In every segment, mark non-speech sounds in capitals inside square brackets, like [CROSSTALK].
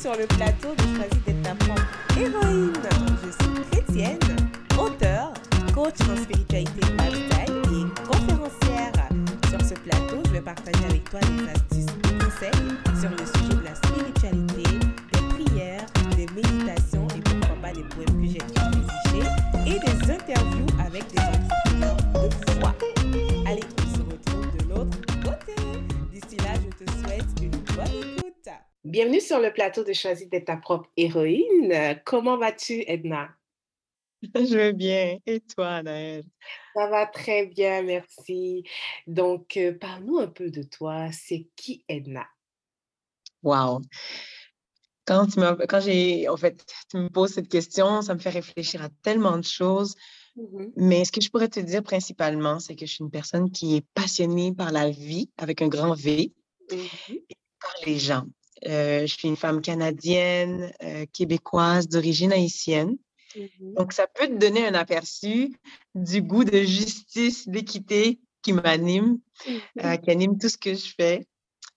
sur le plateau de Choisis d'être ta propre héroïne. Je suis chrétienne, auteure, coach en spiritualité lifestyle et conférencière. Sur ce plateau, je vais partager avec toi des astuces et conseils sur le sujet de la spiritualité, des prières, des méditations et pourquoi pas des poèmes que j'ai rédigés et des interviews avec des entrepreneurs de foi. Bienvenue sur le plateau de Choisis d'être ta propre héroïne. Comment vas-tu, Edna? [LAUGHS] Je vais bien. Et toi, Anaëlle? Ça va très bien, merci. Donc, euh, parle-nous un peu de toi. C'est qui Edna? Wow. Quand tu quand j'ai, en fait, tu me poses cette question, ça me fait réfléchir à tellement de choses. Mhm, Mais ce que je pourrais te dire principalement, c'est que je suis une personne qui est passionnée par la vie avec un grand V, mhm, par les gens. Euh, je suis une femme canadienne, euh, québécoise, d'origine haïtienne. mhm, Donc, ça peut te donner un aperçu du goût de justice, d'équité qui m'anime, euh, qui anime tout ce que je fais.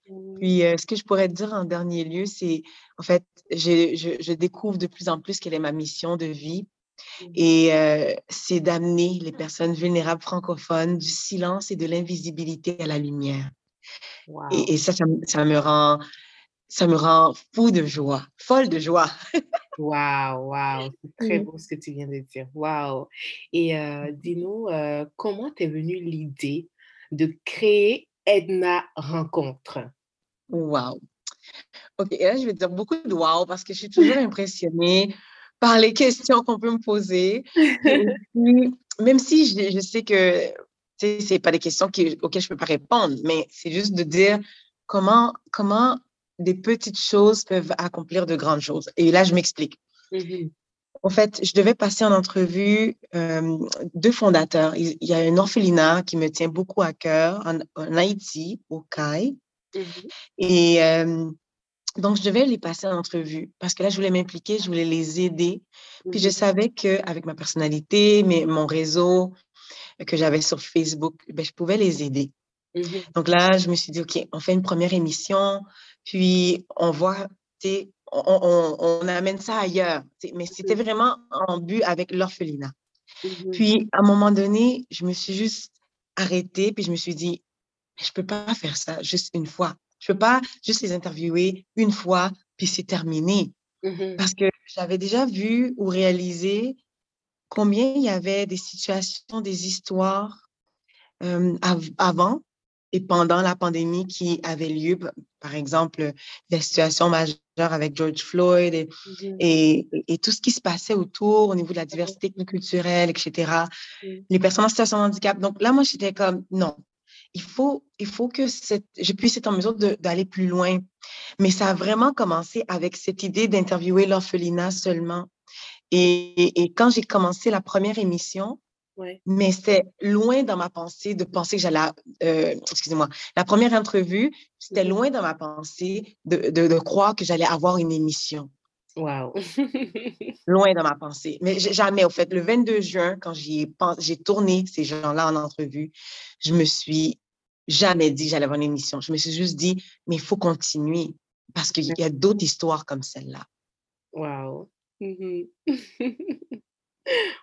mhm, Puis, ce que je pourrais te dire en dernier lieu, c'est, en fait, je, je, je découvre de plus en plus quelle est ma mission de vie. mhm. Et c'est d'amener les personnes vulnérables francophones du silence et de l'invisibilité à la lumière. Wow. Et, et ça, ça me rend, ça me rend fou de joie, folle de joie. Wow, wow, c'est [LAUGHS] très beau ce que tu viens de dire. Wow. Et euh, dis-nous, euh, comment t'es venue l'idée de créer Edna Rencontre? Wow. OK, et là, je vais dire beaucoup de wow parce que je suis toujours impressionnée par les questions qu'on peut me poser. [LAUGHS] Même si je, je sais que sais, c'est pas des questions qui- auxquelles je peux pas répondre, mais c'est juste de dire comment, comment des petites choses peuvent accomplir de grandes choses. Et là, je m'explique. Mhm, En fait, je devais passer en entrevue euh, deux fondateurs. Il y a un orphelinat qui me tient beaucoup à cœur en, en Haïti, au CAI. mhm, Et euh, donc, je devais les passer en entrevue parce que là, je voulais m'impliquer, je voulais les aider. Puis je mhm, savais qu'avec ma personnalité, mes, mon réseau que j'avais sur Facebook, ben, je pouvais les aider. Mhm, Donc là, je me suis dit, OK, on fait une première émission, puis on voit, on, on, on amène ça ailleurs. Mais c'était vraiment en but avec l'orphelinat. mhm, Puis, à un moment donné, je me suis juste arrêtée, puis je me suis dit, je peux pas faire ça juste une fois. Je peux pas juste les interviewer une fois, puis c'est terminé. Parce que j'avais déjà vu ou réalisé combien il y avait des situations, des histoires euh, av- avant et pendant la pandémie qui avaient lieu. Par exemple, la situation majeure avec George Floyd et, mhm, et, et tout ce qui se passait autour au niveau de la diversité culturelle, etc. mhm. Les personnes en situation de handicap. Donc là, moi, j'étais comme, non, il faut, il faut que cette, je puisse être en mesure d'aller plus loin. Mais ça a vraiment commencé avec cette idée d'interviewer l'orphelinat seulement. Et quand j'ai commencé la première émission, Ouais. mais c'était loin dans ma pensée de penser que j'allais, euh, excusez-moi, la première entrevue, c'était Mhm. loin dans ma pensée de, de, de croire que j'allais avoir une émission. Wow. [LAUGHS] Loin dans ma pensée. Mais jamais, au fait, le 22 juin, quand j'ai tourné ces gens-là en entrevue, je me suis jamais dit que j'allais avoir une émission. Je me suis juste dit, mais il faut continuer parce qu'il y a d'autres histoires comme celle-là. Wow. Mhm. [LAUGHS]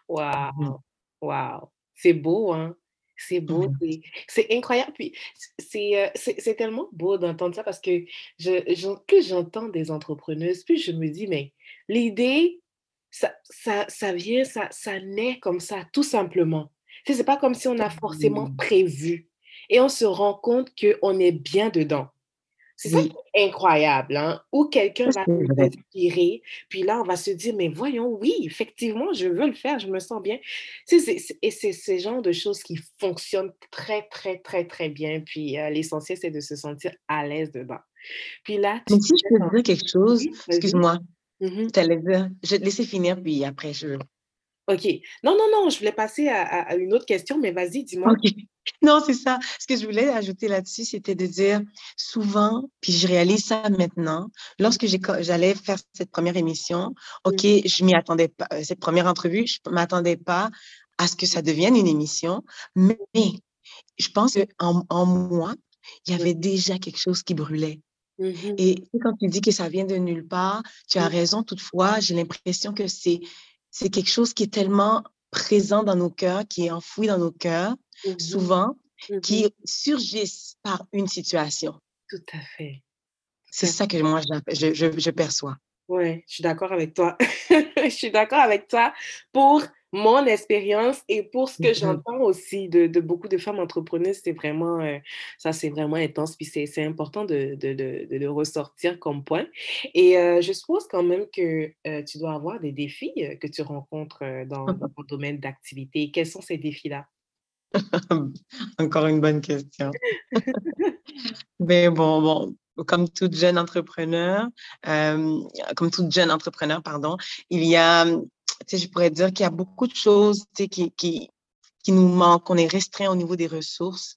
Wow. Wow. C'est beau, hein? C'est beau, Mhm. c'est incroyable. Puis c- c'est euh, c'est tellement beau d'entendre ça parce que je, j'en- plus j'entends des entrepreneuses, plus je me dis, mais l'idée, ça, ça, ça vient, ça, ça naît comme ça, tout simplement. Sais, C'est pas comme si on a forcément prévu et on se rend compte qu'on est bien dedans. C'est ça Oui, qui est incroyable, hein? Où quelqu'un va c'est nous vrai. inspirer, puis là, on va se dire, mais voyons, oui, effectivement, je veux le faire, je me sens bien. Et c'est ce genre de choses qui fonctionnent très, très, très, très bien. Puis euh, l'essentiel, c'est de se sentir à l'aise dedans. Puis là, Mais si je peux te dire quelque chose, excuse-moi, Mhm. je t'allais dire, je vais te laisser finir, puis après je... OK. Non, non, non, je voulais passer à, à- à une autre question, mais vas-y, dis-moi. [LAUGHS] Non, c'est ça. Ce que je voulais ajouter là-dessus, c'était de dire souvent, puis je réalise ça maintenant, lorsque j'allais faire cette première émission, OK, je m'y attendais pas, euh, cette première entrevue, je m'attendais pas à ce que ça devienne une émission, mais je pense qu'en en moi, il y avait déjà quelque chose qui brûlait. Mmh Et quand tu dis que ça vient de nulle part, tu as Mmh. raison. Toutefois, j'ai l'impression que c'est quelque chose qui est tellement présent dans nos cœurs, qui est enfoui dans nos cœurs, Mmh mh. souvent, Mmh mh. qui surgissent par une situation. Tout à fait, C'est ça que moi je je je perçois. Ouais, je suis d'accord avec toi. [LAUGHS] Je suis d'accord avec toi pour mon expérience et pour ce que Mmh mh. j'entends aussi de de beaucoup de femmes entrepreneuses, c'est vraiment, ça c'est vraiment intense, puis c'est important de de de de le ressortir comme point et heu, je suppose quand même que, heu, tu dois avoir des défis, que tu rencontres, dans ton domaine d'activité. Quels sont ces défis-là? [LAUGHS] Encore une bonne question. [LAUGHS] Mais bon bon, comme toute jeune entrepreneur, hem, comme toute jeune entrepreneur, pardon, il y a, tu sais, je pourrais dire qu'il y a beaucoup de choses, tu sais, qui qui qui nous manquent. On est restreint au niveau des ressources.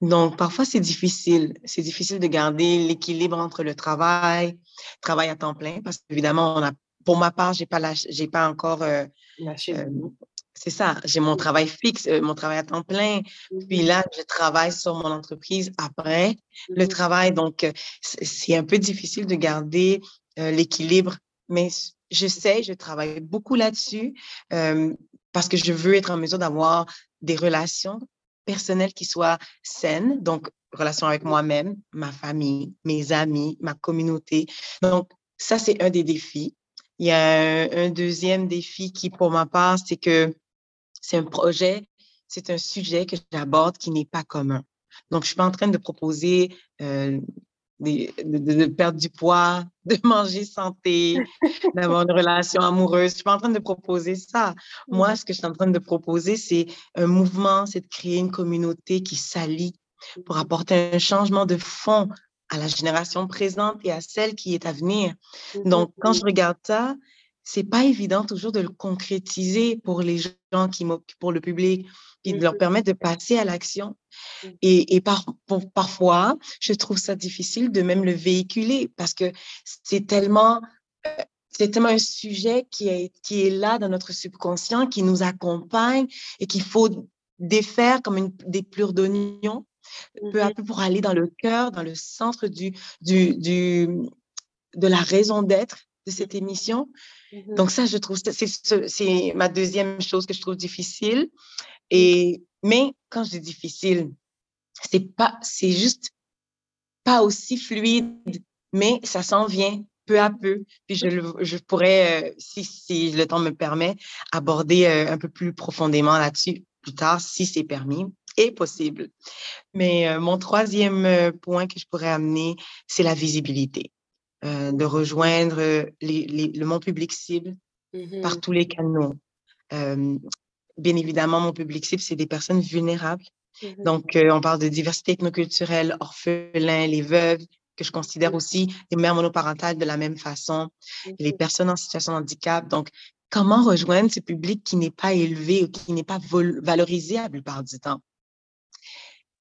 Donc parfois, c'est difficile. C'est difficile de garder l'équilibre entre le travail, travail à temps plein, parce qu'évidemment, on a pour ma part, j'ai pas j'ai pas encore, hem, boulot. C'est ça, j'ai mon Mmh. travail fixe, heu, mon travail à temps plein. Mmh Puis mh. là, je travaille sur mon entreprise après Mmh le mh. travail. Donc heu, c'est un peu difficile de garder, heu, l'équilibre. Mais s j'essaie, je travaille beaucoup là-dessus, parce que je veux être en mesure d'avoir des relations personnelles qui soient saines, donc relations avec Mmh. moi-même, ma famille, mes amis, ma communauté. Donc ça, c'est un des défis. Il y a un un 2e défi qui, pour ma part, c'est que c'est un projet, c'est un sujet que j'aborde qui n'est pas commun. Donc je suis pas en train de proposer, des de de perdre du poids, [LAUGHS] de manger santé, d'avoir une relation amoureuse. Je suis pas en train de proposer ça. Mmh. Moi, ce que je suis en train de proposer, c'est un mouvement, c'est de créer une communauté qui s'allie Mmh pour apporter un changement de fond à la génération présente et à celle qui est à venir. Mmh mh, Donc quand je mmh. regarde ça, c'est pas évident toujours de le concrétiser pour les gens qui pour le public, puis de leur permettre de passer à l'action et et par pour parfois, je trouve ça difficile de même le véhiculer parce que c'est tellement, heu, c'est tellement un sujet qui est qui est là dans notre subconscient, qui nous accompagne et qu'il faut défaire comme une des plures d'oignon, Mmh peu à mh. peu pour aller dans le cœur, dans le centre du du du, de la raison d'être de cette émission. Mmh mh. Donc ça, je trouve c'est ce c'est ma 2e chose que je trouve difficile Mmh. et mais quand je dis difficile, c'est pas c'est juste pas aussi fluide, mais ça s'en vient peu à peu. Puis je je pourrais, heu, si si le temps me permet, aborder, heu, un peu plus profondément là-dessus plus tard, si c'est permis et possible. Mais heu, mon 3e, heu, point que je pourrais amener, c'est la visibilité, heu, Mmh. de rejoindre, les les le mon public cible par mh. tous les canaux. Hem, bien évidemment, mon public cible, c'est des personnes vulnérables. Mmh mh. Donc on parle de diversité ethnoculturelle, orphelins, les veuves, que je considère Mmh. aussi les mères monoparentales de la même façon, les personnes en situation de handicap. Donc comment rejoindre ce public qui n'est pas élevé ou qui n'est pas valorisé la plupart du temps?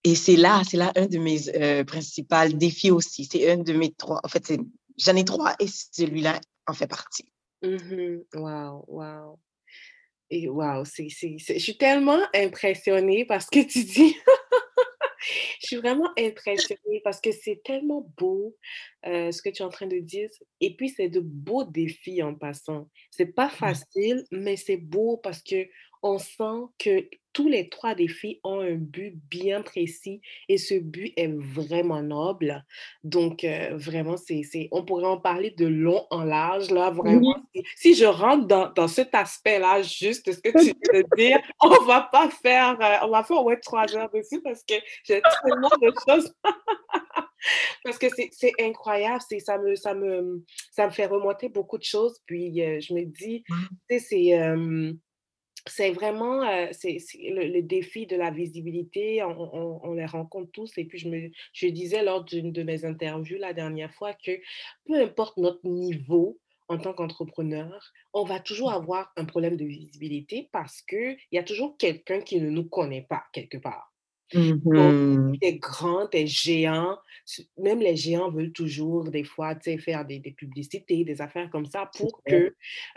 Et c'est là c'est là un de mes principal défis aussi. C'est un de mes 3 en fait, c'est j'en ai 3 et celui-là en fait partie. Mh. Waouh, waouh et waouh, c'est je suis tellement impressionnée par ce que tu dis. [LAUGHS] Je suis vraiment impressionnée parce que c'est tellement beau, heu, ce que tu es en train de dire et puis c'est de beaux défis en passant. C'est pas Ouais. facile, mais c'est beau parce qu'on sent que tous les 3 défis ont un but bien précis et ce but est vraiment noble. Donc heu, vraiment, c'est on pourrait en parler de long en large là, vraiment. Oui. Si si je rentre dans dans cet aspect-là, juste ce que tu de dire, [LAUGHS] on va pas faire, heu, on va faire moins 3 heures dessus parce que j'ai tellement de choses [LAUGHS] parce que c'est incroyable, c'est ça me ça me, ça me fait remonter beaucoup de choses. Puis heu, je me dis, Mmh. tu sais, c'est, c'est vraiment, c'est le défi de la visibilité, on les rencontre tous et puis je disais lors d'une de mes interviews la dernière fois que peu importe notre niveau en tant qu'entrepreneur, on va toujours avoir un problème de visibilité parce qu'il y a toujours quelqu'un qui ne nous connaît pas quelque part. Mhm. t'es grand, t'es géant. Même les géants veulent toujours, des fois, faire des, des, publicités, des affaires comme ça pour que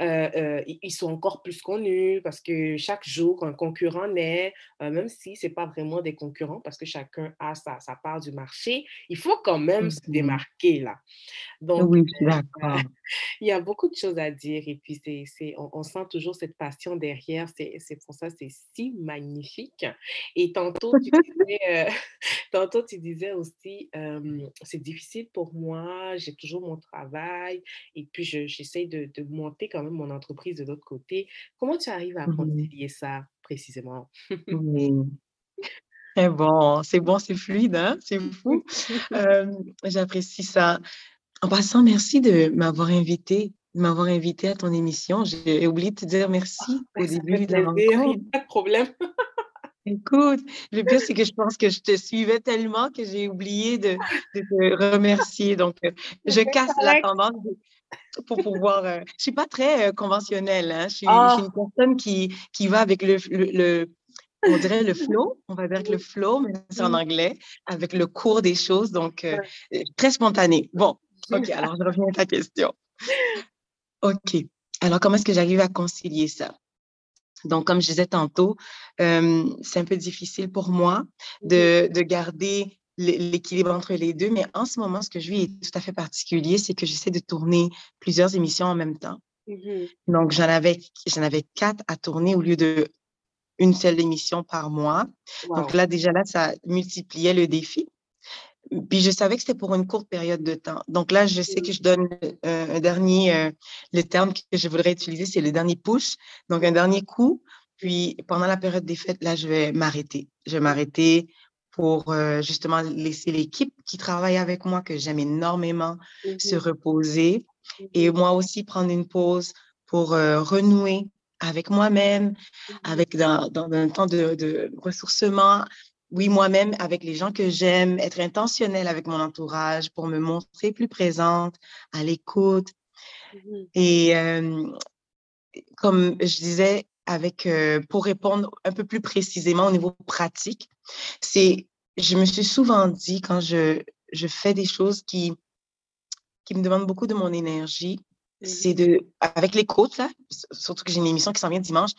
euh, euh, ils soient encore plus connus parce que chaque jour, un concurrent naît, euh, même si ce n'est pas vraiment des concurrents parce que chacun a sa, sa part du marché, il faut quand même se Mhm. démarquer là. Donc, Oui, [LAUGHS] il y a beaucoup de choses à dire et puis c'est, c'est, on, on sent toujours cette passion derrière. C'est, c'est pour ça c'est si magnifique. Et tantôt, tu disais, euh, [LAUGHS] tantôt, tu disais aussi, euh, c'est difficile pour moi, j'ai toujours mon travail et puis je, j'essaie de, de monter quand même mon entreprise de l'autre côté. Comment tu arrives à Mhm. concilier ça précisément? C'est bon, c'est bon, c'est fluide, hein? C'est fou. Euh, J'apprécie ça. En passant, merci de m'avoir invité, m'avoir invité à ton émission. J'ai oublié de te dire merci Ben, au ça début de la rencontre. pas de problème. Écoute, le pire, c'est que je pense que je te suivais tellement que j'ai oublié de, de te remercier. Donc, euh, je casse la tendance de- pour pouvoir. euh, je suis pas très euh, conventionnelle. Hein? Je suis, je Ah, suis une personne qui, qui va avec le, le, le- on dirait le flow. On va dire que le flow, mais c'est en anglais, avec le cours des choses. Donc, euh, très spontané. Bon, OK. Alors, je reviens à ta question. OK. Alors, comment est-ce que j'arrive à concilier ça? Donc, comme je disais tantôt, euh, c'est un peu difficile pour moi de, de garder l'é- l'équilibre entre les deux, mais en ce moment, ce que je vis est tout à fait particulier, c'est que j'essaie de tourner plusieurs émissions en même temps. mhm. Donc, j'en avais, j'en avais quatre à tourner au lieu de une seule émission par mois. Donc là, déjà là, ça multipliait le défi. Puis je savais que c'était pour une courte période de temps. Donc là, je sais que je donne euh, un dernier, euh, le terme que je voudrais utiliser, c'est le dernier push. Donc un dernier coup. Puis pendant la période des fêtes, là, je vais m'arrêter. Je vais m'arrêter pour euh, justement laisser l'équipe qui travaille avec moi, que j'aime énormément, se Mhm, reposer. Et mhm, moi aussi prendre une pause pour renouer avec moi-même, mhm. avec dans, dans un temps de, de ressourcement, oui, moi-même, avec les gens que j'aime, être intentionnelle avec mon entourage pour me montrer plus présente, à l'écoute. Mhm, Et euh, comme je disais, avec, euh, pour répondre un peu plus précisément au niveau pratique, c'est, je me suis souvent dit quand je, je fais des choses qui, qui me demandent beaucoup de mon énergie, c'est de, avec les coachs, là, surtout que j'ai une émission qui s'en vient dimanche,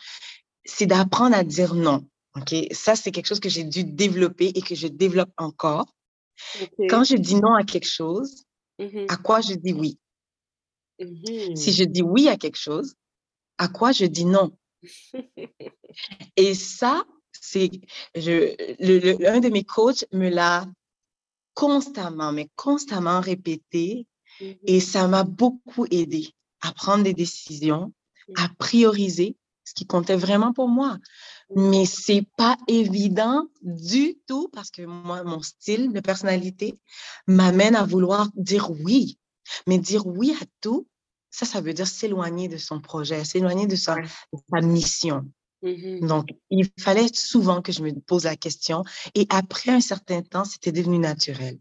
c'est d'apprendre à dire non. OK? Ça, c'est quelque chose que j'ai dû développer et que je développe encore. Quand je dis non à quelque chose, Mhm, à quoi je dis oui? Si mhm. je dis oui à quelque chose, à quoi je dis non? [LAUGHS] Et ça, c'est, un de mes coachs me l'a constamment, mais constamment répété et Mhm, ça m'a beaucoup aidé à prendre des décisions, à prioriser ce qui comptait vraiment pour moi. Mais c'est pas évident du tout parce que moi, mon style de personnalité m'amène à vouloir dire oui. Mais dire oui à tout, ça, ça veut dire s'éloigner de son projet, s'éloigner de sa, Ouais. de sa mission. Mhm, Donc, il fallait souvent que je me pose la question. Et après un certain temps, c'était devenu naturel.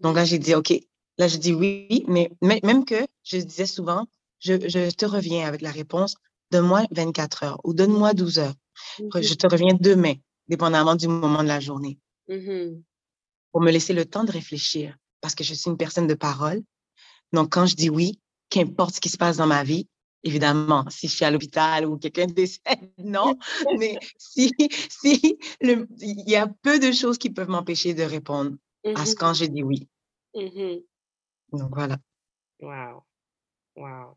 Donc là, j'ai dit, OK, là, je dis oui, mais mais- même que je disais souvent, je, je te reviens avec la réponse, donne-moi 24 heures ou donne-moi 12 heures. Mhm, Je te reviens demain, dépendamment du moment de la journée, mhm. pour me laisser le temps de réfléchir, parce que je suis une personne de parole. Donc, quand je dis oui, qu'importe ce qui se passe dans ma vie, évidemment, si je suis à l'hôpital ou quelqu'un [LAUGHS] décède, non, mais si, si le- il y a peu de choses qui peuvent m'empêcher de répondre à ce Mhm, quand je dis oui. Donc, voilà. Wow, wow.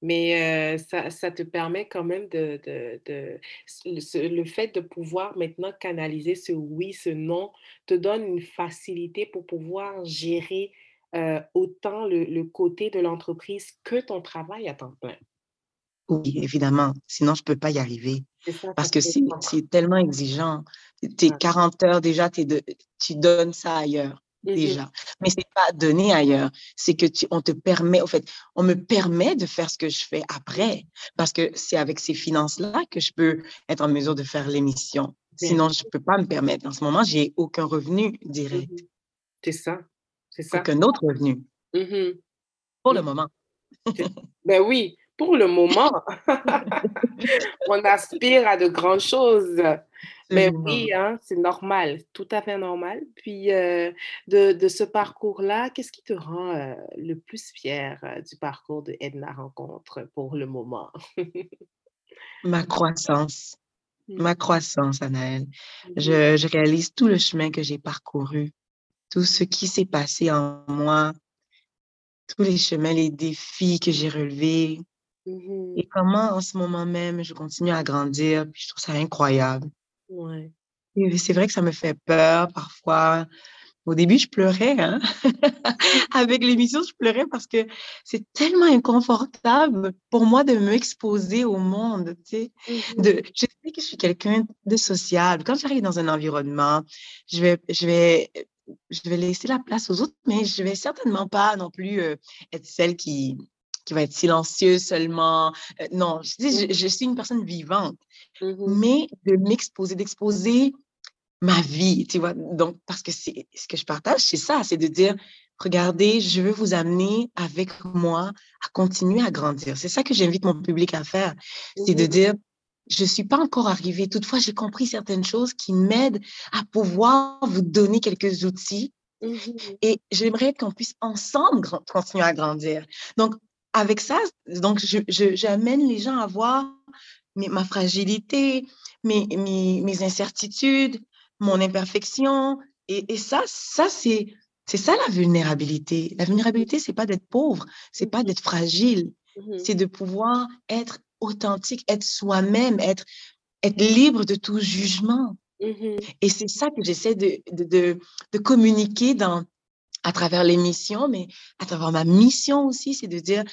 Mais euh, ça, ça te permet quand même de, de, de- le, fait de pouvoir maintenant canaliser ce oui, ce non, te donne une facilité pour pouvoir gérer euh, autant le, le côté de l'entreprise que ton travail à temps plein. Oui, évidemment. Sinon, je peux pas y arriver. Ça, Parce que c'est tellement exigeant. Tes Ouais. 40 heures déjà, de- tu donnes ça ailleurs déjà. Mais c'est pas donné ailleurs. C'est que tu, on te permet, en fait, on me permet de faire ce que je fais après. Parce que c'est avec ces finances-là que je peux être en mesure de faire l'émission. Sinon, je peux pas me permettre. En ce moment, j'ai aucun revenu direct. Mhm. C'est ça, c'est ça. Aucun autre revenu Mhm, pour le mhm. moment. Ben oui, pour le moment, [LAUGHS] on aspire à de grandes choses. Mais oui, hein, c'est normal, tout à fait normal. Puis euh, de, ce parcours-là, qu'est-ce qui te rend euh, le plus fier euh, du parcours de Edna Rencontre pour le moment? [LAUGHS] Ma croissance. Mmh. Ma croissance, Anaëlle. Je, je réalise tout le chemin que j'ai parcouru, tout ce qui s'est passé en moi, tous les chemins, les défis que j'ai relevés, Mmh et comment en ce moment même je continue à grandir. Puis je trouve ça incroyable. Ouais. Et c'est vrai que ça me fait peur parfois. Au début, je pleurais. Hein? [LAUGHS] Avec l'émission, je pleurais parce que c'est tellement inconfortable pour moi de m'exposer au monde. Tu sais? Mmh de, je sais que je suis quelqu'un de sociable. Quand j'arrive dans un environnement, je vais, je vais, je vais laisser la place aux autres, mais je vais certainement pas non plus euh, être celle qui, qui va être silencieuse seulement. Euh, non, je, dis, je, je, suis une personne vivante, Mmh mais de m'exposer, d'exposer ma vie, tu vois. Donc, parce que c'est ce que je partage, c'est ça, c'est de dire, regardez, je veux vous amener avec moi à continuer à grandir. C'est ça que j'invite mon public à faire, c'est de Mmh dire, je ne suis pas encore arrivée. Toutefois, j'ai compris certaines choses qui m'aident à pouvoir vous donner quelques outils Mmh et j'aimerais qu'on puisse ensemble continuer à grandir. Donc, avec ça, donc j'amène les gens à voir mes- ma fragilité, mes, mes, mes incertitudes, mon imperfection. Et, et ça, ça c'est, c'est ça la vulnérabilité. La vulnérabilité, c'est pas d'être pauvre, c'est pas d'être fragile, Mmh c'est de pouvoir être authentique, être soi-même, être, être libre de tout jugement. Mmh Et c'est ça que j'essaie de, de, de, de communiquer dans, à travers l'émission, mais à travers ma mission aussi, c'est de dire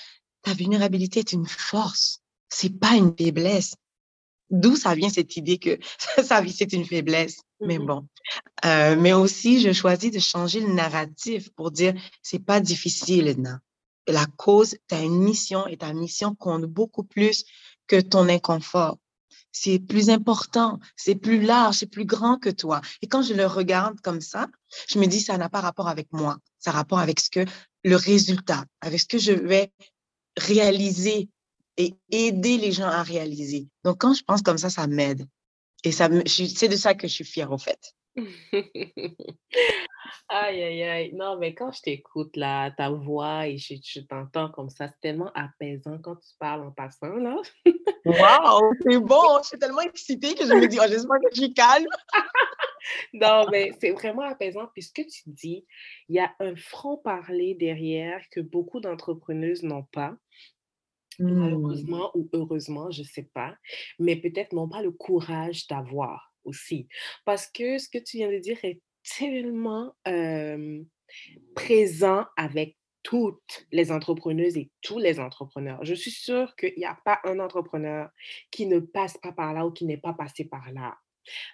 ta vulnérabilité est une force, c'est pas une faiblesse. D'où ça vient cette idée que [LAUGHS] ça, c'est une faiblesse? Mais Mmh bon. Euh, mais aussi, je choisis de changer le narratif pour dire c'est pas difficile, Edna. La cause, tu as une mission et ta mission compte beaucoup plus que ton inconfort. C'est plus important, c'est plus large, c'est plus grand que toi. Et quand je le regarde comme ça, je me dis ça n'a pas rapport avec moi, ça a rapport avec ce que le résultat, avec ce que je vais réaliser et aider les gens à réaliser. Donc, quand je pense comme ça, ça m'aide. Et ça, c'est de ça que je suis fière, au fait. [LAUGHS] Aïe, aïe, aïe. Non, mais quand je t'écoute, là, ta voix et je, je t'entends comme ça, c'est tellement apaisant quand tu parles en passant, là. Waouh, c'est [LAUGHS] bon. Je suis tellement excitée que je me dis, oh, j'espère que je suis calme. [LAUGHS] Non, mais c'est vraiment apaisant. Puis ce que tu dis, il y a un franc-parler derrière que beaucoup d'entrepreneuses n'ont pas. Hmm. Malheureusement ou heureusement, je ne sais pas, mais peut-être n'ont pas le courage d'avoir aussi. Parce que ce que tu viens de dire est tellement euh, présent avec toutes les entrepreneuses et tous les entrepreneurs. Je suis sûre qu'il n'y a pas un entrepreneur qui ne passe pas par là ou qui n'est pas passé par là.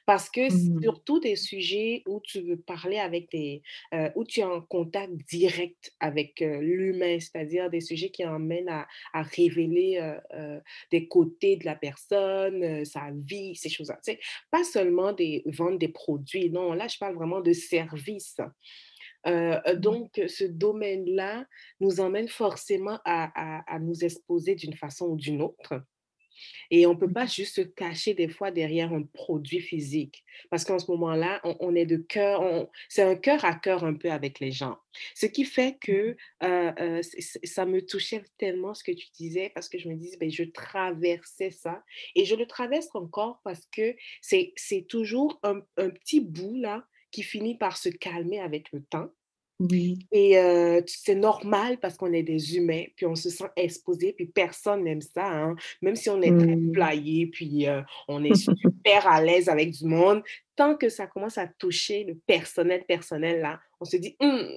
Parce que Hmm. surtout des sujets où tu veux parler avec des, euh, où tu es en contact direct avec euh, l'humain, c'est-à-dire des sujets qui emmènent à, à révéler euh, des côtés de la personne, sa vie, ces choses-là. Tu sais, pas seulement des vendre des produits, non, là je parle vraiment de services. Euh, donc, ce domaine-là nous emmène forcément à, à- à nous exposer d'une façon ou d'une autre. Et on ne peut pas juste se cacher des fois derrière un produit physique. Parce qu'en ce moment-là, on, on est de cœur, c'est un cœur à cœur un peu avec les gens. Ce qui fait que euh, euh, c- ça me touchait tellement ce que tu disais, parce que je me disais, ben, je traversais ça. Et je le traverse encore parce que c'est c'est toujours un, un petit bout là qui finit par se calmer avec le temps. Oui. Et euh, c'est normal parce qu'on est des humains, puis on se sent exposé, puis personne n'aime ça, hein. Même si on est très Hmm. flyé, puis euh, on est [LAUGHS] super à l'aise avec du monde, tant que ça commence à toucher le personnel, personnel, là, on se dit, Hum,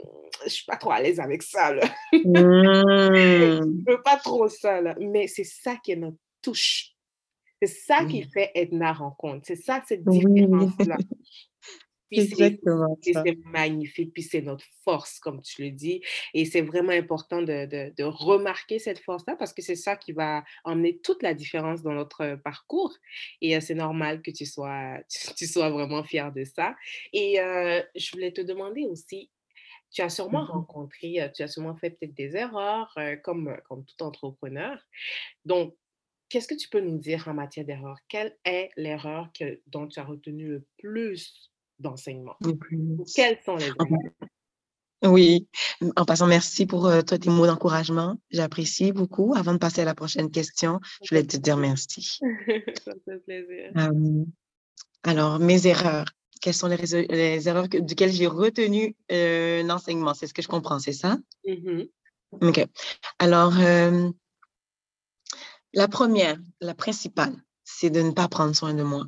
je suis pas trop à l'aise avec ça, là. Hmm. [LAUGHS] Je veux pas trop ça, là. Mais c'est ça qui est notre touche. C'est ça qui fait Edna Rencontre. C'est ça, cette différence-là. [LAUGHS] Puis c'est magnifique, puis c'est notre force, comme tu le dis. Et c'est vraiment important de, de- de remarquer cette force-là parce que c'est ça qui va emmener toute la différence dans notre parcours. Et euh, c'est normal que tu sois, [LAUGHS] tu, tu sois vraiment fier de ça. Et euh, je voulais te demander aussi, tu as sûrement Mmh rencontré, tu as sûrement fait peut-être des erreurs, comme, comme tout entrepreneur. Donc, qu'est-ce que tu peux nous dire en matière d'erreur? Quelle est l'erreur que, dont tu as retenu le plus d'enseignements? Quels sont les erreurs? Oui, en passant, merci pour toi, tes mots d'encouragement. J'apprécie beaucoup. Avant de passer à la prochaine question, je voulais te dire merci. [LAUGHS] Ça me fait plaisir. alors, mes erreurs. Quelles sont les, les erreurs duquel j'ai retenu un enseignement? C'est ce que je comprends, c'est ça? Mmh OK. Alors, la première, la principale, c'est de ne pas prendre soin de moi.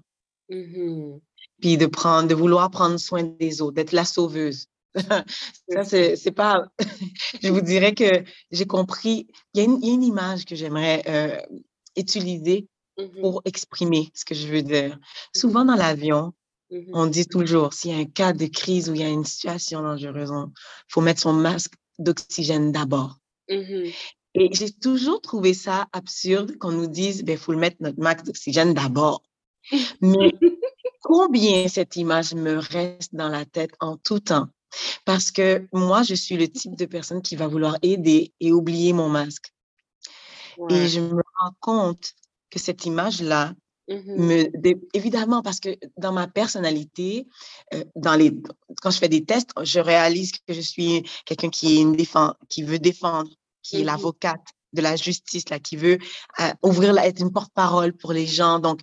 Mmh Puis de prendre, de vouloir prendre soin des autres, d'être la sauveuse. [LAUGHS] ça, c'est pas. [LAUGHS] je vous dirais que j'ai compris. Il y, a une image que j'aimerais euh, utiliser mmh pour exprimer ce que je veux dire. Souvent dans l'avion, mmh on dit toujours s'il y a un cas de crise ou il y a une situation dangereuse, il faut mettre son masque d'oxygène d'abord. Et j'ai toujours trouvé ça absurde qu'on nous dise, il ben, faut le mettre notre max d'oxygène d'abord. [LAUGHS] Mais combien cette image me reste dans la tête en tout temps? Parce que moi, je suis le type de personne qui va vouloir aider et oublier mon masque. Et je me rends compte que cette image-là, mmh me, évidemment, parce que dans ma personnalité, euh, dans les, quand je fais des tests, je réalise que je suis quelqu'un qui, qui veut défendre qui est Mmh l'avocate de la justice, là, qui veut euh, ouvrir, être une porte-parole pour les gens. Donc,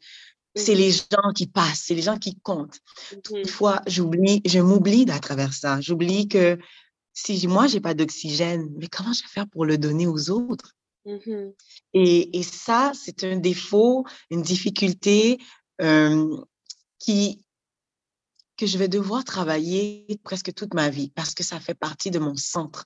c'est mmh les gens qui passent, c'est les gens qui comptent. Mmh Toutefois, j'oublie, je m'oublie à travers ça. J'oublie que si moi, j'ai pas d'oxygène, mais comment je vais faire pour le donner aux autres? Et, et, ça, c'est un défaut, une difficulté euh, qui, que je vais devoir travailler presque toute ma vie parce que ça fait partie de mon centre.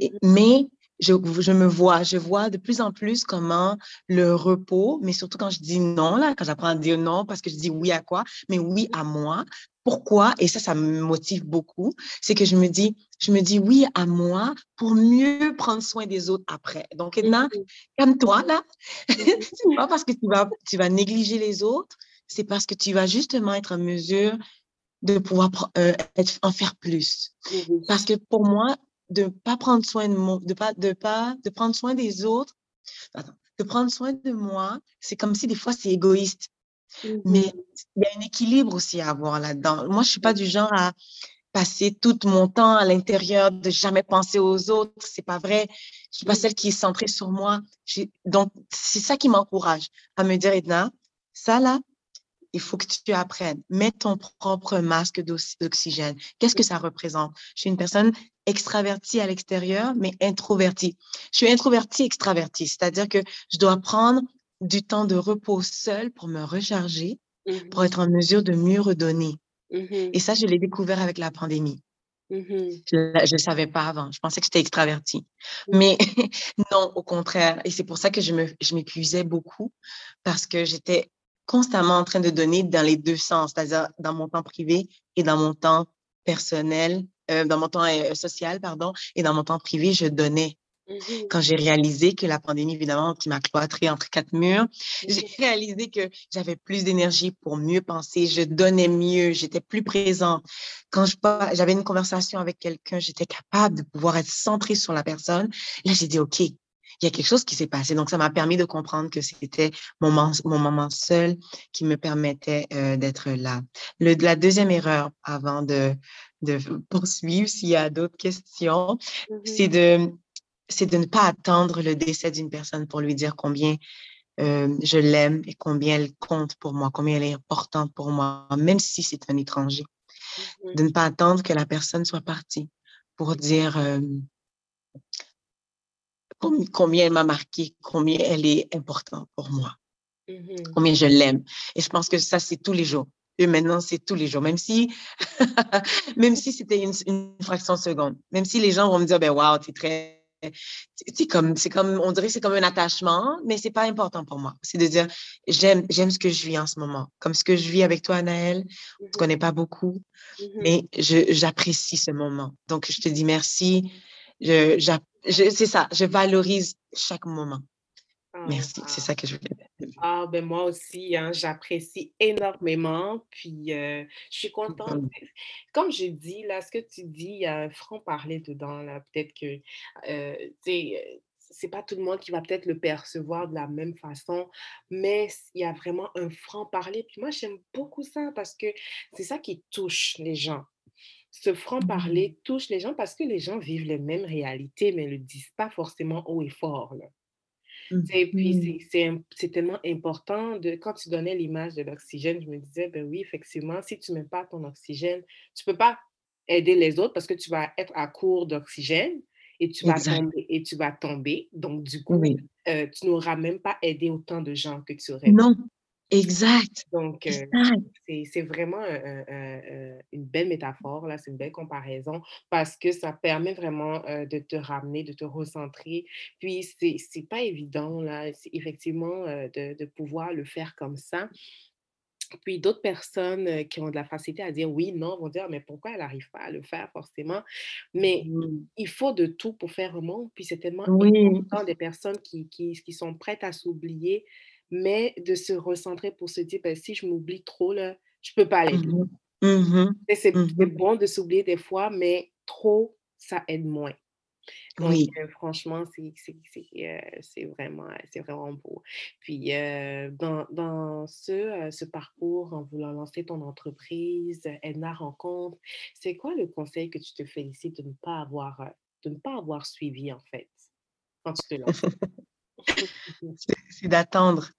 Et, mais je, je, me vois, je vois de plus en plus comment le repos, mais surtout quand je dis non, là, quand j'apprends à dire non, parce que je dis oui à quoi, mais oui à moi. Pourquoi? Et ça, ça me motive beaucoup. C'est que je me dis, je me dis oui à moi pour mieux prendre soin des autres après. Donc, Edna, calme-toi, là. [LAUGHS] c'est pas parce que tu vas, tu vas négliger les autres, c'est parce que tu vas justement être en mesure de pouvoir euh, être, en faire plus. Parce que pour moi, de ne pas prendre soin de mon, de pas, de pas, de prendre soin des autres, de prendre soin de moi, c'est comme si des fois c'est égoïste. Mais Mmh il y a un équilibre aussi à avoir là-dedans. Moi, je suis pas du genre à passer tout mon temps à l'intérieur, de jamais penser aux autres. C'est pas vrai. Je suis pas celle qui est centrée sur moi. Donc, c'est ça qui m'encourage à me dire, Edna, ça là, il faut que tu apprennes. Mets ton propre masque d'oxygène. Qu'est-ce que ça représente? Je suis une personne extravertie à l'extérieur, mais introvertie. Je suis introvertie extravertie, c'est-à-dire que je dois prendre du temps de repos seul pour me recharger, pour être en mesure de mieux redonner. Et ça, je l'ai découvert avec la pandémie. Je ne savais pas avant. Je pensais que j'étais extravertie. Mais [LAUGHS] non, au contraire. Et c'est pour ça que je m'épuisais je beaucoup parce que j'étais constamment en train de donner dans les deux sens, c'est-à-dire dans mon temps privé et dans mon temps personnel, euh, dans mon temps euh, social, pardon, et dans mon temps privé, je donnais. Mmh Quand j'ai réalisé que la pandémie, évidemment, qui m'a cloîtrée entre quatre murs, mmh j'ai [LAUGHS] réalisé que j'avais plus d'énergie pour mieux penser, je donnais mieux, j'étais plus présente. Quand j'avais une conversation avec quelqu'un, j'étais capable de pouvoir être centrée sur la personne. Là, j'ai dit, OK, il y a quelque chose qui s'est passé. Donc, ça m'a permis de comprendre que c'était mon, mon moment seul qui me permettait euh, d'être là. Le, la deuxième erreur, avant de, de [LAUGHS] poursuivre, s'il y a d'autres questions, c'est de, c'est de ne pas attendre le décès d'une personne pour lui dire combien euh, je l'aime et combien elle compte pour moi, combien elle est importante pour moi, même si c'est un étranger. De ne pas attendre que la personne soit partie pour dire euh, combien elle m'a marqué, combien elle est importante pour moi, mmh combien je l'aime. Et je pense que ça, c'est tous les jours. Et maintenant, c'est tous les jours. Même si, [LAUGHS] même si c'était une, fraction de seconde, même si les gens vont me dire, ben wow, es très, c'est comme, c'est comme, on dirait que c'est comme un attachement, mais c'est pas important pour moi. C'est de dire, j'aime, j'aime ce que je vis en ce moment, comme ce que je vis avec toi, Anaël. On ne te connaît pas beaucoup, mais j'apprécie ce moment. Donc, je te dis merci. Je, c'est ça, je valorise chaque moment. Merci, c'est ça que je voulais dire. Ah, ben moi aussi, hein, j'apprécie énormément. Puis, euh, je suis contente. Mmh. Comme je dis, là, ce que tu dis, il y a un franc-parler dedans, là. Peut-être que, euh, tu sais, c'est pas tout le monde qui va peut-être le percevoir de la même façon, mais il y a vraiment un franc-parler. Puis moi, j'aime beaucoup ça parce que c'est ça qui touche les gens. Ce Mmh. franc-parler touche les gens parce que les gens vivent les mêmes réalités, mais ne le disent pas forcément haut et fort, là. Et puis, Mhm. c'est tellement important de quand tu donnais l'image de l'oxygène, je me disais: «Ben oui, effectivement, si tu mets pas ton oxygène, tu peux pas aider les autres parce que tu vas être à court d'oxygène et tu vas Exact. tomber et tu vas tomber. Donc du coup, Oui. heu, tu n'auras même pas aidé autant de gens que tu aurais Non, exact, donc, exact. c'est vraiment une belle métaphore, là, c'est une belle comparaison parce que ça permet vraiment, heu, de te ramener, de te recentrer. Puis c'est pas évident, là, effectivement, heu, de de pouvoir le faire comme ça. Puis d'autres personnes, qui ont de la facilité à dire: «Oui, non», vont dire: «Mais pourquoi elle arrive pas à le faire forcément?» mais Mmh. il faut de tout pour faire un monde, puis c'est tellement Oui. important des personnes qui qui qui sont prêtes à s'oublier, mais de se recentrer pour se dire: «Bah, si je m'oublie trop là, je peux pas aller de. Mhm. et c'est Mhm. bon de s'oublier des fois, mais trop, ça aide moins. Donc Oui. heu, franchement, c'est c'est vraiment, c'est vraiment beau. Puis, heu, dans dans ce, heu, ce parcours en voulant lancer ton entreprise, Edna Rencontre, c'est quoi le conseil que tu te félicites de ne pas avoir, de ne pas avoir suivi en fait, quand tu te lançais? [LAUGHS] C'est d'attendre.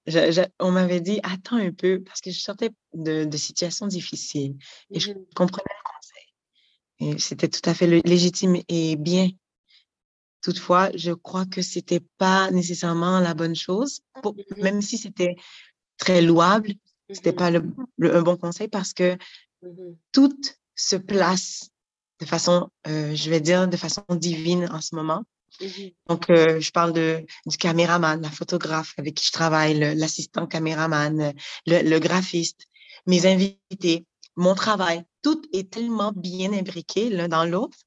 On m'avait dit: «Attends un peu» parce que je sortais de de situations difficiles et Mmh je mh. comprenais le conseil c'était tout à fait légitime et bien. Toutefois, je crois que c'était pas nécessairement la bonne chose pour Mmh mh. même si c'était très louable, Mmh c'était pas le le un bon conseil parce que Mmh tout se place de façon, heu, je vais dire de façon divine en ce moment. Mmh mh. Donc heu, je parle de du caméraman, la photographe avec qui je travaille, le l'assistant caméraman, le le graphiste, mes invités, mon travail. Tout est tellement bien imbriqué l'un dans l'autre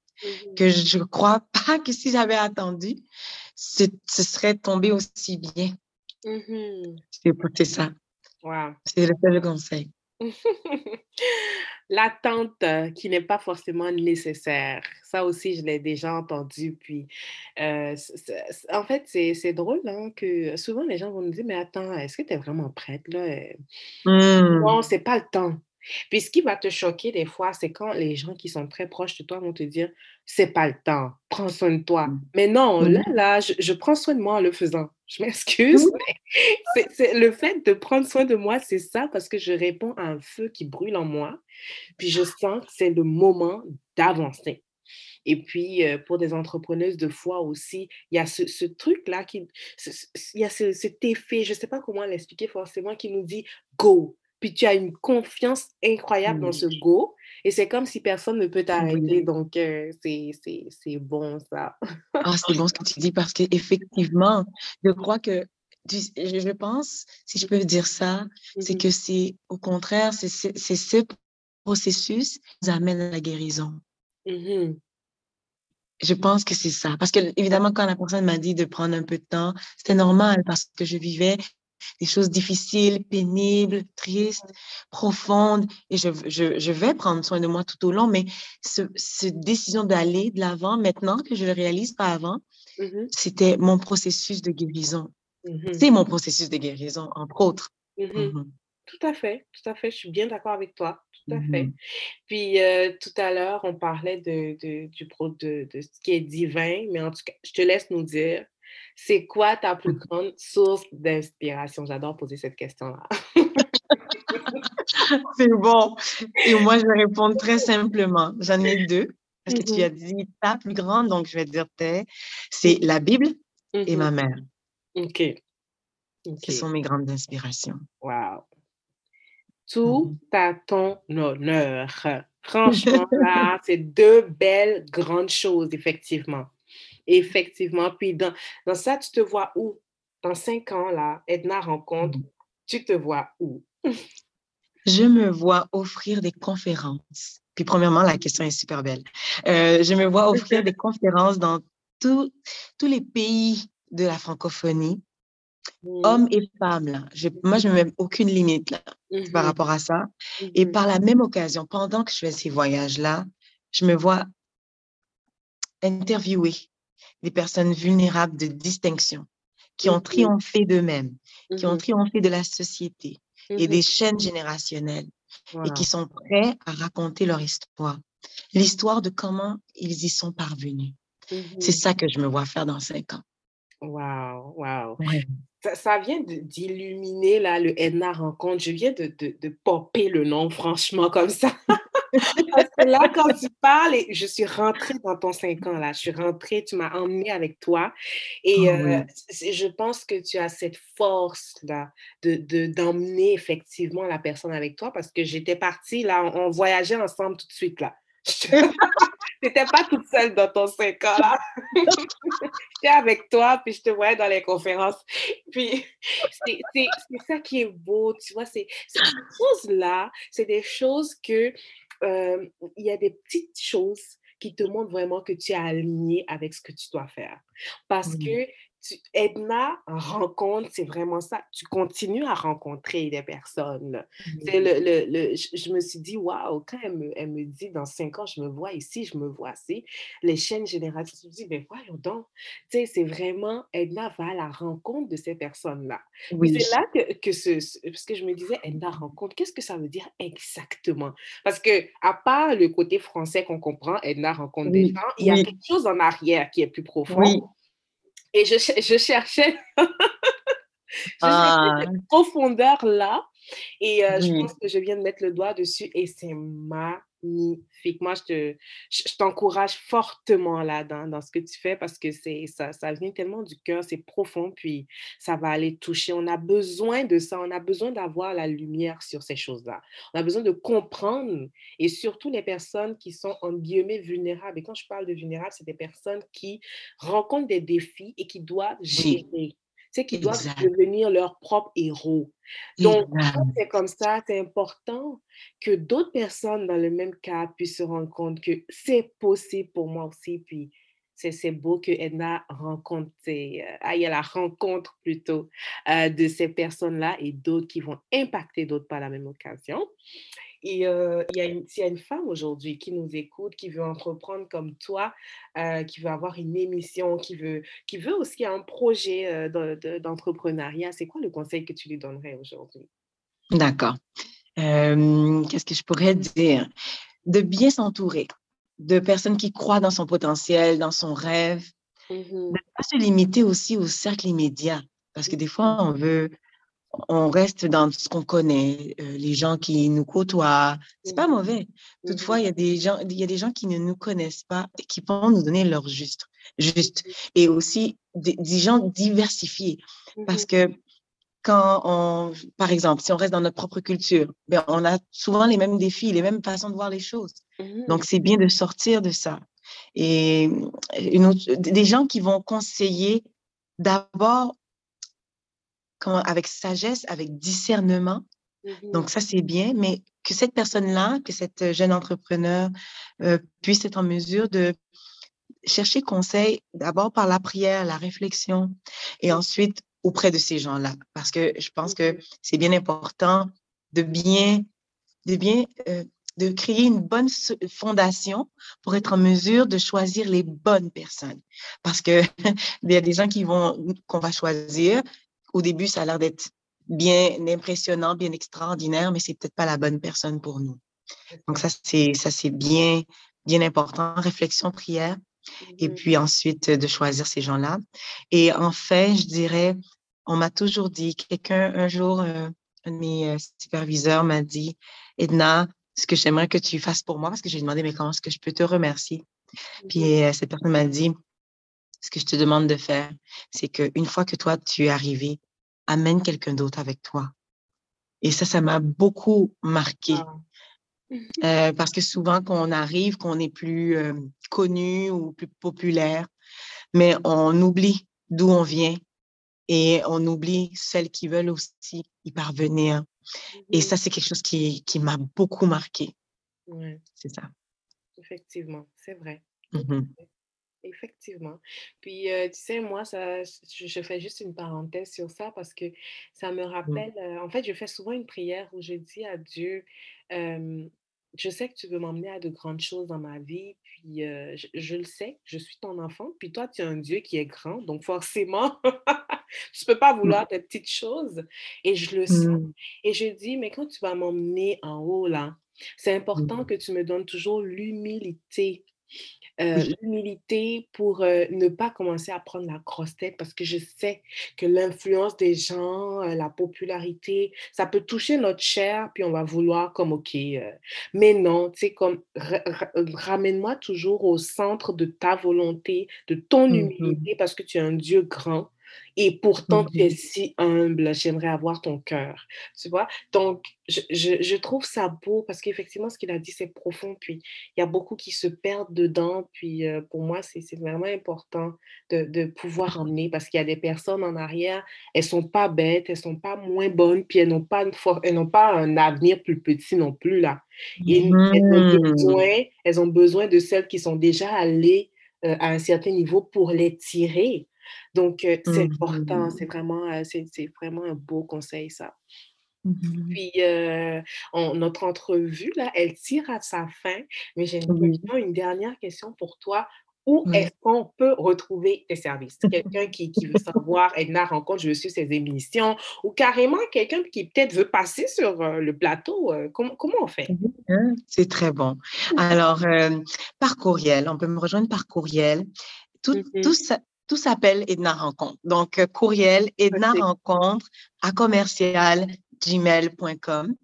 que je crois [LAUGHS] pas que si j'avais attendu, ce ce serait tombé aussi bien. Mmh mh. C'est ça. C'est le seul conseil. [LAUGHS] L'attente, heu, qui n'est pas forcément nécessaire. Ça aussi, je l'ai déjà entendu, puis, heu, c c c en fait, c'est drôle, hein, que souvent les gens vont nous dire: «Mais attends, est-ce que tu es vraiment prête là, heu?» Mmh. non, c'est pas le temps. Puis ce qui va te choquer des fois, c'est quand les gens qui sont très proches de toi vont te dire: «C'est pas le temps, prends soin de toi». Mmh. Mais non, là Mmh là, je je prends soin de moi en le faisant. Je m'excuse, Oui. mais c'est c'est le fait de prendre soin de moi, c'est ça, parce que je réponds à un feu qui brûle en moi, puis je sens que c'est le moment d'avancer. Et puis, heu, pour des entrepreneuses de foi aussi, il y a ce ce truc-là qui il y a ce cet effet, je sais pas comment l'expliquer forcément, qui nous dit: «Go!» Puis tu as une confiance incroyable dans ce go et c'est comme si personne ne peut t'arrêter donc heu, c'est bon ça. Ah, c'est bon ce que tu dis parce qu'effectivement, je crois que tu je pense, si je peux dire ça, Mmh c'est mh. que c'est au contraire, c'est ce processus qui nous amène à la guérison. Mmh mh. Je pense que c'est ça. Parce Ouais. qu'évidemment, quand la personne m'a dit de prendre un peu de temps, c'était normal parce que je vivais des choses difficiles, pénibles, tristes, profondes et je v je je vais prendre soin de moi tout au long, mais ce cette décision d'aller de l'avant maintenant que je le réalise, pas avant, Mmh mh. c'était mon processus de guérison. Mmh mh. C'est mon processus de guérison, entre autres. Mmh Mmh mh. mh. Tout à fait, tout à fait, je suis bien d'accord avec toi, tout à fait. Puis, heu, tout à l'heure, on parlait de de du de de ce qui est divin, mais en tout cas, je te laisse nous dire, c'est quoi ta plus grande source d'inspiration? J'adore poser cette question-là. [LAUGHS] C'est bon et moi, je vais répondre très simplement. J'en ai 2 parce que Mmh tu mh. as dit ta plus grande, donc je vais dire tes. Mmh. C'est la Bible Mmh et ma mère. OK. Ce OK. sont mes grandes inspirations. Mmh Tout à ton honneur. Franchement, là, c'est 2 belles grandes choses, effectivement. Effectivement, puis dans dans ça, tu te vois où? Dans 5 ans là, Edna Rencontre, Mmh. tu te vois où? Je me vois offrir des conférences. Puis premièrement, la question est super belle. Heu, je me vois offrir des [LAUGHS] conférences dans tous tous les pays de la francophonie. Hommes et femmes, là. moi, je ne me mets aucune limite là, par rapport à ça. Et par la même occasion, pendant que je fais ces voyages-là, je me vois interviewer des personnes vulnérables de distinction qui ont triomphé d'eux-mêmes, qui ont triomphé de la société et des chaînes générationnelles et qui sont prêts à raconter leur histoire, l'histoire de comment ils y sont parvenus. C'est ça que je me vois faire dans cinq ans. Wow, wow. Ça, vient d'illuminer là le Edna Rencontre. Je viens de, de, de popper le nom, franchement, comme ça. [LAUGHS] Parce que là, quand tu parles, je suis rentrée dans ton cinq ans, là. Je suis rentrée, tu m'as emmenée avec toi. Et ah euh, je pense que tu as cette force-là de, d'emmener effectivement la personne avec toi parce que j'étais partie, là, on, voyageait ensemble tout de suite, là. Tu [LAUGHS] n'étais pas toute seule dans ton cinq ans, là. [LAUGHS] J'étais avec toi, puis je te voyais dans les conférences. Puis, c'est, ça qui est beau, tu vois, c'est, ces choses-là, c'est des choses que euh, il y a des petites choses qui te montrent vraiment que tu es aligné avec ce que tu dois faire. Parce que Edna rencontre, c'est vraiment ça. Tu continues à rencontrer des personnes. C'est le, le, je, me suis dit, waouh, quand elle me, elle me, dit dans cinq ans, je me vois ici, je me vois ici, les chaînes générationnelles, je me dis, mais voyons donc, tu sais, c'est vraiment, Edna va à la rencontre de ces personnes-là. C'est là que, que ce, parce que je me disais, Edna rencontre, qu'est-ce que ça veut dire exactement? Parce que, à part le côté français qu'on comprend, Edna rencontre des gens, il y a quelque chose en arrière qui est plus profond. Et je, je cherchais, [LAUGHS] je ah. cette profondeur là. Et euh, je pense que je viens de mettre le doigt dessus et c'est ma magnifique. Moi, je, te, je, t'encourage fortement là dans, dans, ce que tu fais parce que c'est, ça, ça vient tellement du cœur, c'est profond, puis ça va aller toucher. On a besoin de ça, on a besoin d'avoir la lumière sur ces choses-là. On a besoin de comprendre et surtout les personnes qui sont en guillemets vulnérables. Et quand je parle de vulnérables, c'est des personnes qui rencontrent des défis et qui doivent gérer c'est qu'ils doivent devenir leurs propres héros. Donc, c'est comme ça, c'est important que d'autres personnes dans le même cas puissent se rendre compte que c'est possible pour moi aussi. Puis, c'est beau que Edna rencontre, euh, aille à la rencontre plutôt euh, de ces personnes-là et d'autres qui vont impacter d'autres par la même occasion. Et euh, il y, a une, y a une femme aujourd'hui qui nous écoute, qui veut entreprendre comme toi, euh, qui veut avoir une émission, qui veut, qui veut aussi un projet d'entrepreneuriat, c'est quoi le conseil que tu lui donnerais aujourd'hui? D'accord. Qu'est-ce que je pourrais dire? De bien s'entourer de personnes qui croient dans son potentiel, dans son rêve, mmh de ne pas se limiter aussi au cercle immédiat. Parce que des fois, on veut on reste dans ce qu'on connaît, euh, les gens qui nous côtoient. C'est pas mauvais. Toutefois, il y a des gens, il y a des gens qui ne nous connaissent pas et qui vont nous donner leur juste, juste. Et aussi des, gens diversifiés, parce que quand on, par exemple, si on reste dans notre propre culture, ben on a souvent les mêmes défis, les mêmes façons de voir les choses. Donc, c'est bien de sortir de ça. Et une autre, des gens qui vont conseiller d'abord avec sagesse, avec discernement. Donc, mmh ça, c'est bien, mais que cette personne-là, que cette jeune entrepreneur euh, puisse être en mesure de chercher conseil d'abord par la prière, la réflexion, et ensuite auprès de ces gens-là. Parce que je pense que c'est bien important de bien, de bien, euh, de créer une bonne fondation pour être en mesure de choisir les bonnes personnes. Parce que [LAUGHS] il y a des gens qui vont, qu'on va choisir, au début, ça a l'air d'être bien impressionnant, bien extraordinaire, mais c'est peut-être pas la bonne personne pour nous. Donc ça, c'est ça, c'est bien, bien important. Réflexion, prière, et mmh puis ensuite de choisir ces gens-là. Et enfin, je dirais, on m'a toujours dit, quelqu'un un jour, euh, un de mes euh, superviseurs m'a dit, Edna, ce que j'aimerais que tu fasses pour moi, parce que j'ai demandé, mais comment est-ce que je peux te remercier? Puis euh, cette personne m'a dit, ce que je te demande de faire, c'est qu'une fois que toi, tu es arrivé, amène quelqu'un d'autre avec toi. Et ça, ça m'a beaucoup marqué. Euh, parce que souvent, quand on arrive, qu'on est plus euh, connu ou plus populaire, mais on oublie d'où on vient et on oublie celles qui veulent aussi y parvenir. Et ça, c'est quelque chose qui, qui m'a beaucoup marqué. Ouais. C'est ça. Effectivement, c'est vrai. Mmh effectivement. Puis, euh, tu sais, moi, ça, je, je fais juste une parenthèse sur ça parce que ça me rappelle, euh, en fait, je fais souvent une prière où je dis à Dieu, euh, je sais que tu veux m'emmener à de grandes choses dans ma vie, puis euh, je, je le sais, je suis ton enfant, puis toi, tu es un Dieu qui est grand, donc forcément, [LAUGHS] je peux pas Mmh. vouloir des petites choses, et je le sens. Mmh. Et je dis, mais quand tu vas m'emmener en haut, là, c'est important Mmh. que tu me donnes toujours l'humilité Heu, Oui. l'humilité pour, ne pas commencer à prendre la grosse tête parce que je sais que l'influence des gens, la popularité, ça peut toucher notre chair, puis on va vouloir comme OK, mais non, tu sais, comme ra ramène-moi toujours au centre de ta volonté, de ton Mmh mh. humilité parce que tu es un Dieu grand et pourtant tu es si humble, j'aimerais avoir ton cœur, tu vois? Donc je je je trouve ça beau parce qu'effectivement ce qu'il a dit, c'est profond, puis il y a beaucoup qui se perdent dedans. Puis euh, pour moi, c'est vraiment important de, de pouvoir emmener parce qu'il y a des personnes en arrière, elles sont pas bêtes, elles sont pas moins bonnes, puis elles n'ont pas, une for- elles n'ont pas un avenir plus petit non plus là. Et elles ont Mmh. besoin, elles ont besoin de celles qui sont déjà allées euh, à un certain niveau pour les tirer. Donc, euh, c'est important, c'est Mmh vraiment, euh, c'est c'est vraiment un beau conseil, ça. Mmh Puis, on notre entrevue là, elle tire à sa fin, mais j'ai une une dernière question pour toi. Où est-ce qu'on peut retrouver tes services? Quelqu'un qui qui veut [LAUGHS] savoir, Edna Rencontre, je veux suivre ses émissions ou carrément quelqu'un qui peut-être veut passer sur, le plateau, heu, comment comment on fait? Hein, c'est très bon. [LAUGHS] Alors, euh, par courriel, on peut me rejoindre par courriel. Tout, Mmh tout, ça- tout s'appelle Edna Rencontre. Donc, euh, courriel, Edna. Rencontre à commercial gmail.com,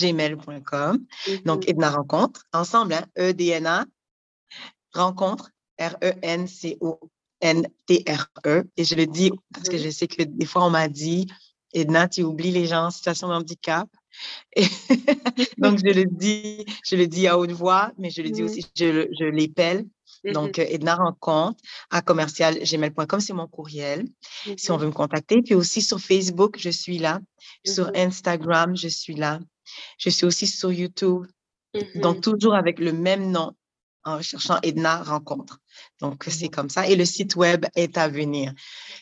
gmail.com. Mmh Donc. Edna Rencontre, ensemble, hein, E-D-N-A, rencontre, R-E-N-C-O-N-T-R-E. Et je le dis parce que Mmh je sais que des fois, on m'a dit, Edna, tu oublies les gens en situation de handicap. Et [LAUGHS] donc, je le dis, je le dis à haute voix, mais je le dis Mmh. aussi, je, je l'épelle. Donc, euh, Edna Rencontre à commercial gmail.com, c'est mon courriel si on mh. veut me contacter. Puis aussi sur Facebook, je suis là. Sur Mmh Instagram, je suis là. Je suis aussi sur YouTube. Donc, toujours avec le même nom en recherchant Edna Rencontre. Donc, c'est Mmh comme ça. Et le site web est à venir.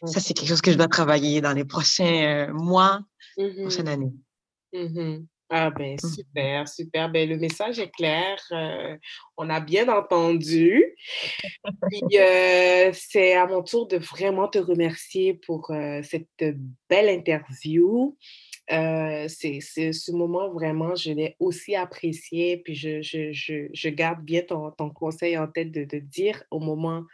Ça, c'est quelque chose que je dois travailler dans les prochains euh, mois, prochaine année. Mmh Ah ben Mhm. super, super. Ben, le message est clair, heu, on a bien entendu. Puis, heu, c'est à mon tour de vraiment te remercier pour, heu, cette belle interview. C'est ce moment vraiment, je l'ai aussi apprécié, puis je je je je garde bien ton ton conseil en tête de de dire au moment,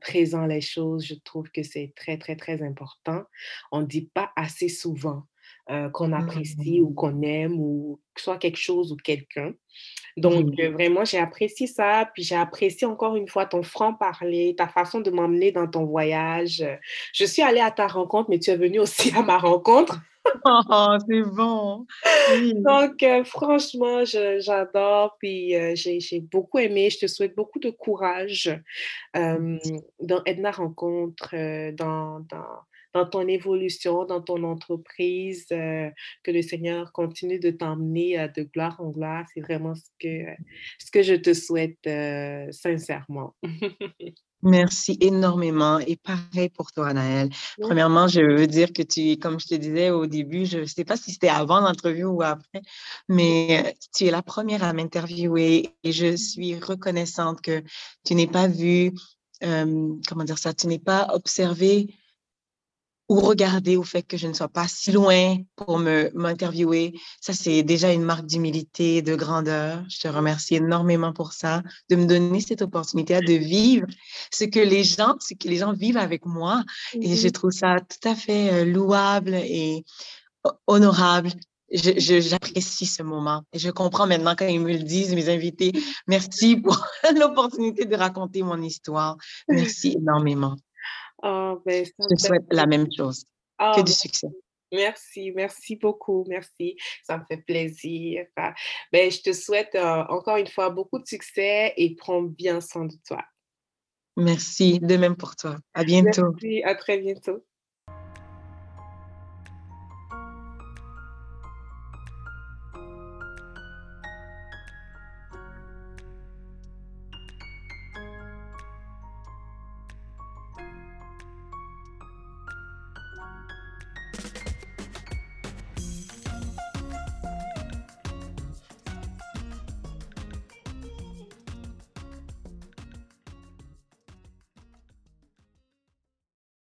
présent les choses. Je trouve que c'est très, très, très important. On ne dit pas assez souvent, heu, qu'on apprécie ou qu'on aime ou que ce soit quelque chose ou quelqu'un. Donc, Oui. heu, vraiment, j'ai apprécié ça, puis j'ai apprécié encore une fois ton franc-parler, ta façon de m'emmener dans ton voyage. Je suis allée à ta rencontre, mais tu es venue aussi à ma rencontre. Oh, c'est bon. Oui. Donc, heu, franchement, j'adore, puis, j'ai beaucoup aimé. Je te souhaite beaucoup de courage, dans Edna Rencontre, dans dans dans ton évolution, dans ton entreprise, heu, que le Seigneur continue de t'emmener, heu, de gloire en gloire. C'est vraiment ce que, ce que je te souhaite, heu, sincèrement. [LAUGHS] Merci énormément et pareil pour toi. Merci. Premièrement, je veux dire que tu, comme je te disais au début, je ne sais pas si c'était avant l'entrevue ou après, mais euh, tu es la première à m'interviewer et je suis reconnaissante que tu n'aies pas vu, euh, comment dire ça, tu n'es pas observé ou regarder au fait que je ne sois pas si loin pour me m'interviewer. Ça, c'est déjà une marque d'humilité, de grandeur. Je te remercie énormément pour ça, de me donner cette opportunité de vivre ce que les gens, ce que les gens vivent avec moi. Et je Mmh trouve ça tout à fait louable et honorable. J'apprécie ce moment et je comprends maintenant quand ils me le disent, mes invités. Merci pour [LAUGHS] l'opportunité de raconter mon histoire. Merci [LAUGHS] énormément. Ah, ben, Je te souhaite la même chose. Que ah, du succès. merci, merci beaucoup, merci. Ça me fait plaisir. Ah, ben, je te souhaite, heu, encore une fois beaucoup de succès et prends bien soin de toi. Merci, de même pour toi. À bientôt. Merci, à très bientôt.